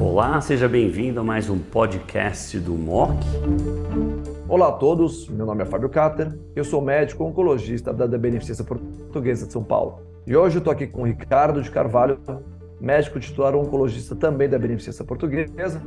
Olá, seja bem-vindo a mais um podcast do MOC. Olá a todos, meu nome é Fábio Cater, eu sou médico oncologista da Beneficência Portuguesa de São Paulo. E hoje eu estou aqui com o Ricardo de Carvalho, médico titular oncologista também da Beneficência Portuguesa.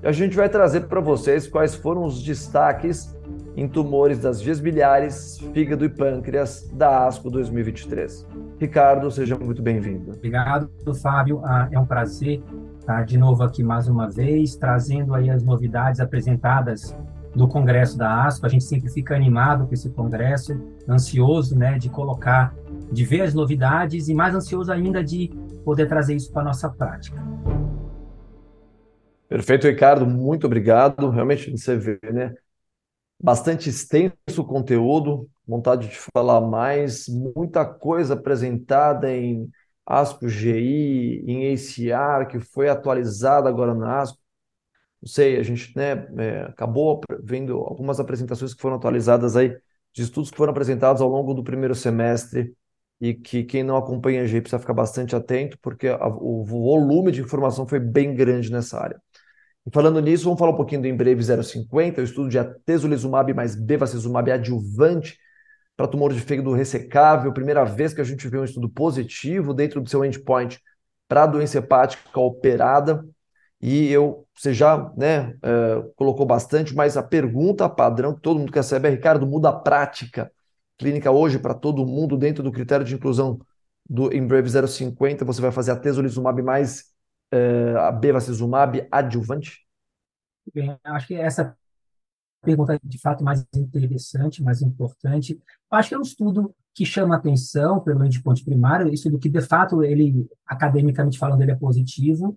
E a gente vai trazer para vocês quais foram os destaques em tumores das vias biliares, fígado e pâncreas da ASCO 2023. Ricardo, seja muito bem-vindo. Obrigado, Fábio. Ah, é um prazer estar de novo aqui mais uma vez, trazendo aí as novidades apresentadas do Congresso da ASCO. A gente sempre fica animado com esse congresso, ansioso, né, de colocar, de ver as novidades e mais ansioso ainda de poder trazer isso para a nossa prática. Perfeito, Ricardo, muito obrigado. Realmente você vê, né? Bastante extenso o conteúdo, vontade de falar mais, muita coisa apresentada em ASCO GI, em ACR, que foi atualizada agora na ASCO não sei, a gente né, é, acabou vendo algumas apresentações que foram atualizadas aí, de estudos que foram apresentados ao longo do primeiro semestre, e que quem não acompanha a GI precisa ficar bastante atento, porque a, o volume de informação foi bem grande nessa área. E falando nisso, vamos falar um pouquinho do Embreve 050, o estudo de atezolizumab mais bevacizumab adjuvante para tumor de fígado ressecável, primeira vez que a gente vê um estudo positivo dentro do seu endpoint para doença hepática operada, e eu, você já né, uh, colocou bastante, mas a pergunta padrão que todo mundo quer saber é, Ricardo, muda a prática clínica hoje para todo mundo dentro do critério de inclusão do Embrave 050, você vai fazer a tesolizumab mais uh, a bevacizumab adjuvante? Bem, acho que essa pergunta é de fato mais interessante, mais importante. Acho que é um estudo que chama atenção pelo endpoint primário, isso do que de fato ele, academicamente falando, ele é positivo,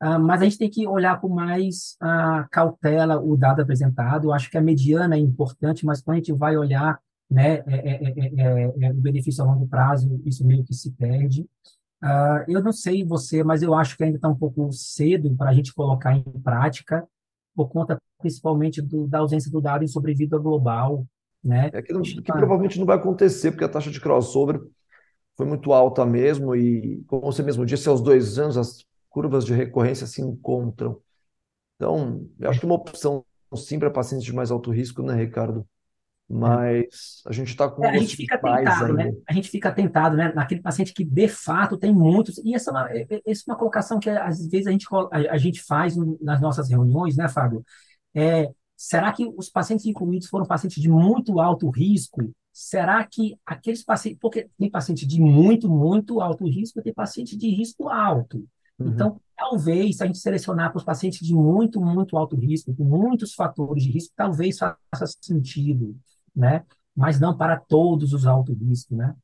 Uh, mas a gente tem que olhar com mais uh, cautela o dado apresentado. Acho que a mediana é importante, mas quando a gente vai olhar né, é, é, é, é o benefício a longo prazo, isso meio que se perde. Uh, eu não sei você, mas eu acho que ainda está um pouco cedo para a gente colocar em prática, por conta principalmente do, da ausência do dado em sobrevida global. Né? É que, não, que provavelmente não vai acontecer, porque a taxa de crossover foi muito alta mesmo, e como você mesmo disse, aos dois anos, as curvas de recorrência se encontram. Então, eu acho que uma opção sim para pacientes de mais alto risco, né, Ricardo? Mas a gente está com é, a gente fica tentado, né? A gente fica tentado, né? Naquele paciente que de fato tem muitos. E essa é uma, é, é, essa é uma colocação que às vezes a gente, a, gente faz nas nossas reuniões, né, Fábio? É, será que os pacientes incluídos foram pacientes de muito alto risco? Será que aqueles pacientes. Porque tem paciente de muito, muito alto risco e tem paciente de risco alto. Uhum. Então, talvez, se a gente selecionar para os pacientes de muito, muito alto risco, com muitos fatores de risco, talvez faça sentido, né? Mas não para todos os alto risco, né?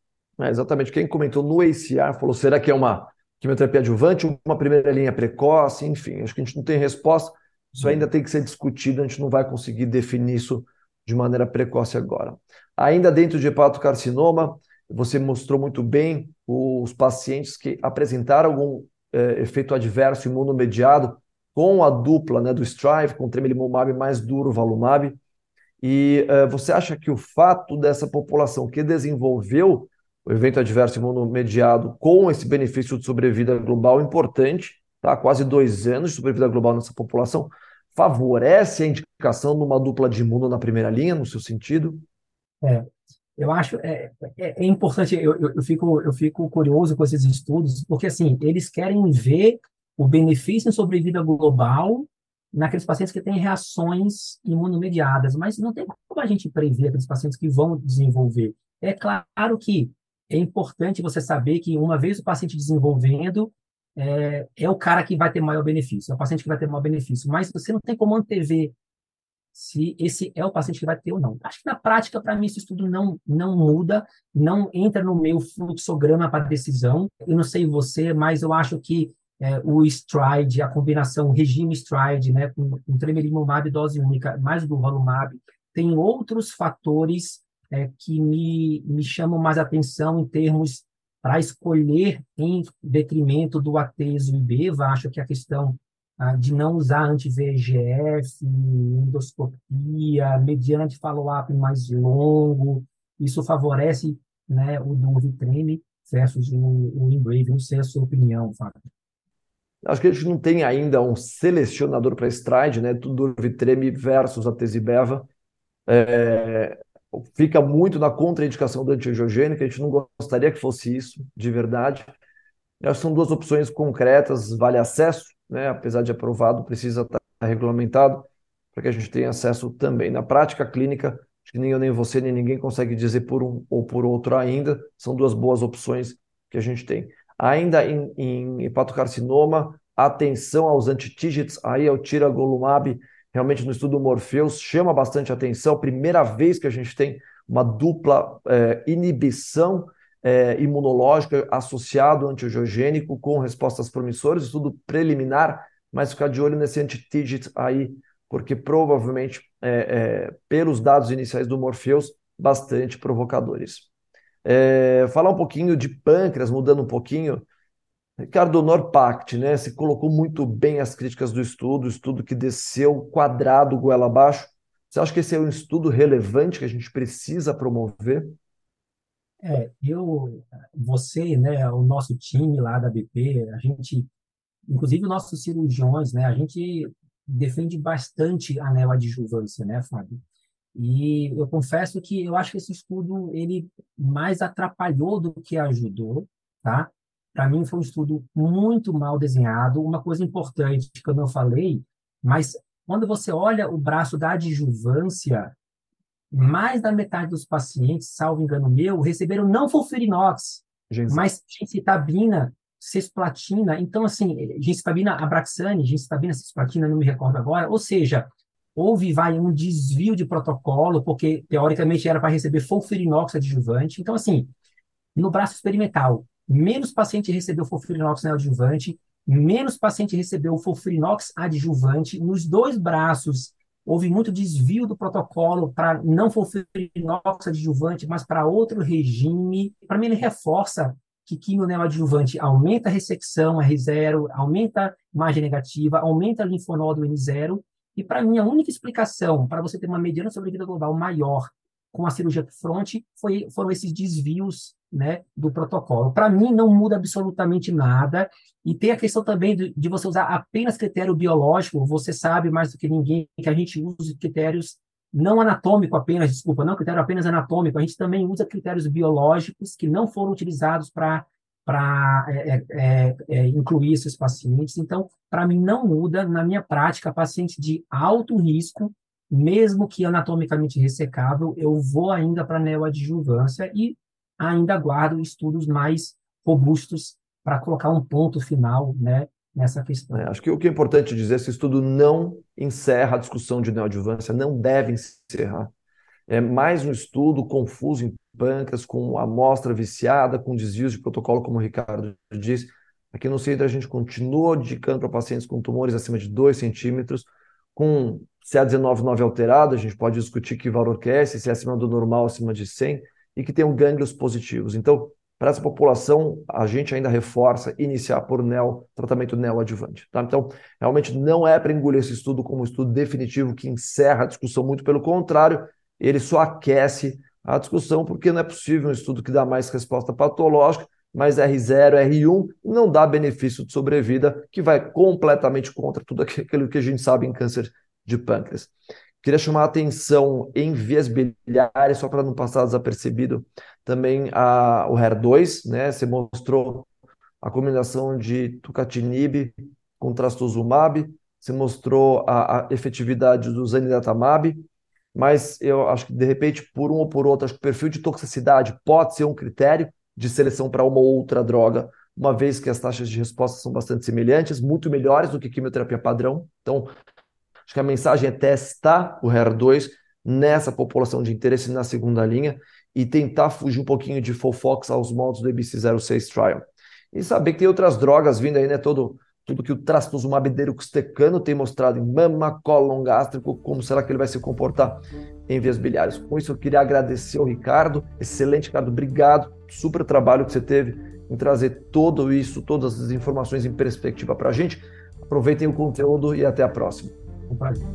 É, exatamente. Quem comentou no ACR falou: será que é uma quimioterapia adjuvante, uma primeira linha precoce? Enfim, acho que a gente não tem resposta. Isso ainda tem que ser discutido, a gente não vai conseguir definir isso de maneira precoce agora. Ainda dentro de hepatocarcinoma, você mostrou muito bem os pacientes que apresentaram algum é, efeito adverso imunomediado com a dupla né, do Strive, com tremelimumab mais duro, valumab. E é, você acha que o fato dessa população que desenvolveu o evento adverso imunomediado com esse benefício de sobrevida global importante, tá? quase dois anos de sobrevida global nessa população, favorece a indicação de uma dupla de imuno na primeira linha, no seu sentido? É, eu acho é, é, é importante, eu, eu, eu, fico, eu fico curioso com esses estudos, porque assim, eles querem ver o benefício em sobrevida global naqueles pacientes que têm reações imunomediadas, mas não tem como a gente prever aqueles pacientes que vão desenvolver. É claro que é importante você saber que uma vez o paciente desenvolvendo, é, é o cara que vai ter maior benefício, é o paciente que vai ter maior benefício, mas você não tem como antever se esse é o paciente que vai ter ou não. Acho que na prática, para mim, esse estudo não, não muda, não entra no meu fluxograma para decisão. Eu não sei você, mas eu acho que é, o stride, a combinação regime stride, né, com, com tremelimumab dose única, mais do volumab, tem outros fatores é, que me, me chamam mais atenção em termos para escolher em detrimento do ateso e beva. Acho que a questão ah, de não usar anti-VEGF, endoscopia, mediana de follow-up mais longo, isso favorece né, o do treme. versus o, o Embrave. Não sei a sua opinião, Fábio. Acho que a gente não tem ainda um selecionador para stride, né? Tudo Vitreme versus a Tesibeva. É, fica muito na contraindicação do antiangiogênico, a gente não gostaria que fosse isso, de verdade. Que são duas opções concretas, vale acesso, né? apesar de aprovado, precisa estar regulamentado, para que a gente tenha acesso também. Na prática clínica, acho que nem eu, nem você, nem ninguém consegue dizer por um ou por outro ainda, são duas boas opções que a gente tem. Ainda em, em hepatocarcinoma, atenção aos antitígetes, aí é o tiragolumab, realmente no estudo Morpheus, chama bastante atenção, primeira vez que a gente tem uma dupla é, inibição é, imunológica associado ao antiogênico com respostas promissoras, estudo preliminar, mas ficar de olho nesse anti-TIGIT aí, porque provavelmente, é, é, pelos dados iniciais do Morpheus, bastante provocadores. É, falar um pouquinho de pâncreas, mudando um pouquinho, Ricardo Norpact, né, se colocou muito bem as críticas do estudo, estudo que desceu quadrado goela abaixo. Você acha que esse é um estudo relevante que a gente precisa promover? É, eu, você, né, o nosso time lá da BP, a gente, inclusive nossos cirurgiões, né, a gente defende bastante a neoadjuvância, né, Fábio? E eu confesso que eu acho que esse estudo ele mais atrapalhou do que ajudou, tá? Para mim, foi um estudo muito mal desenhado. Uma coisa importante que eu não falei, mas quando você olha o braço da adjuvância, mais da metade dos pacientes, salvo engano meu, receberam não fulfirinox, mas gencitabina, cisplatina. Então, assim, gencitabina abraxane, gencitabina cisplatina, não me recordo agora. Ou seja, houve vai um desvio de protocolo, porque teoricamente era para receber fulfirinox adjuvante. Então, assim, no braço experimental, menos paciente recebeu fulfirinox neoadjuvante, menos paciente recebeu fulfirinox adjuvante. Nos dois braços, houve muito desvio do protocolo para não fulfirinox adjuvante, mas para outro regime. Para mim, ele reforça que quimio neoadjuvante aumenta a ressecção R0, aumenta margem negativa, aumenta linfonodo N0. E para mim, a única explicação para você ter uma mediana sobrevida global maior com a cirurgia front foi, foram esses desvios né, do protocolo. Para mim, não muda absolutamente nada. E tem a questão também de, de, você usar apenas critério biológico. Você sabe mais do que ninguém que a gente usa critérios não anatômico apenas, desculpa, não critério apenas anatômico. A gente também usa critérios biológicos que não foram utilizados para para é, é, é, é, incluir esses pacientes. Então, para mim, não muda. Na minha prática, paciente de alto risco, mesmo que anatomicamente ressecável, eu vou ainda para neoadjuvância e ainda aguardo estudos mais robustos para colocar um ponto final né, nessa questão. É, acho que o que é importante dizer, esse estudo não encerra a discussão de neoadjuvância, não deve encerrar. É mais um estudo confuso em pâncreas, com amostra viciada, com desvios de protocolo, como o Ricardo disse. Aqui no centro a gente continua indicando para pacientes com tumores acima de 2 centímetros, com CA19 alterado, a gente pode discutir que valor que é esse, se é acima do normal, acima de 100, e que tenham gânglios positivos. Então, para essa população, a gente ainda reforça iniciar por neo, tratamento neoadjuvante. Tá? Então, realmente não é para engolir esse estudo como um estudo definitivo que encerra a discussão, muito pelo contrário, ele só aquece a discussão, porque não é possível um estudo que dá mais resposta patológica, mas R0, R1 não dá benefício de sobrevida, que vai completamente contra tudo aquilo que a gente sabe em câncer de pâncreas. Queria chamar a atenção em vias biliares, só para não passar desapercebido, também a, o HER2, né? Você mostrou a combinação de tucatinib com trastuzumab, você mostrou a, a efetividade do zanidatamab, mas eu acho que, de repente, por um ou por outro, acho que o perfil de toxicidade pode ser um critério de seleção para uma ou outra droga, uma vez que as taxas de resposta são bastante semelhantes, muito melhores do que quimioterapia padrão. Então, Acho que a mensagem é testar o HER2 nessa população de interesse na segunda linha e tentar fugir um pouquinho de fofox aos modos do ABC06 Trial. E saber que tem outras drogas vindo aí, né? Todo, tudo que o trastuzumab deruxtecano tem mostrado em mama, cólon gástrico, como será que ele vai se comportar em vias biliares. Com isso, eu queria agradecer ao Ricardo. Excelente, Ricardo. Obrigado. Super trabalho que você teve em trazer tudo isso, todas as informações em perspectiva para a gente. Aproveitem o conteúdo e até a próxima. Um prazer.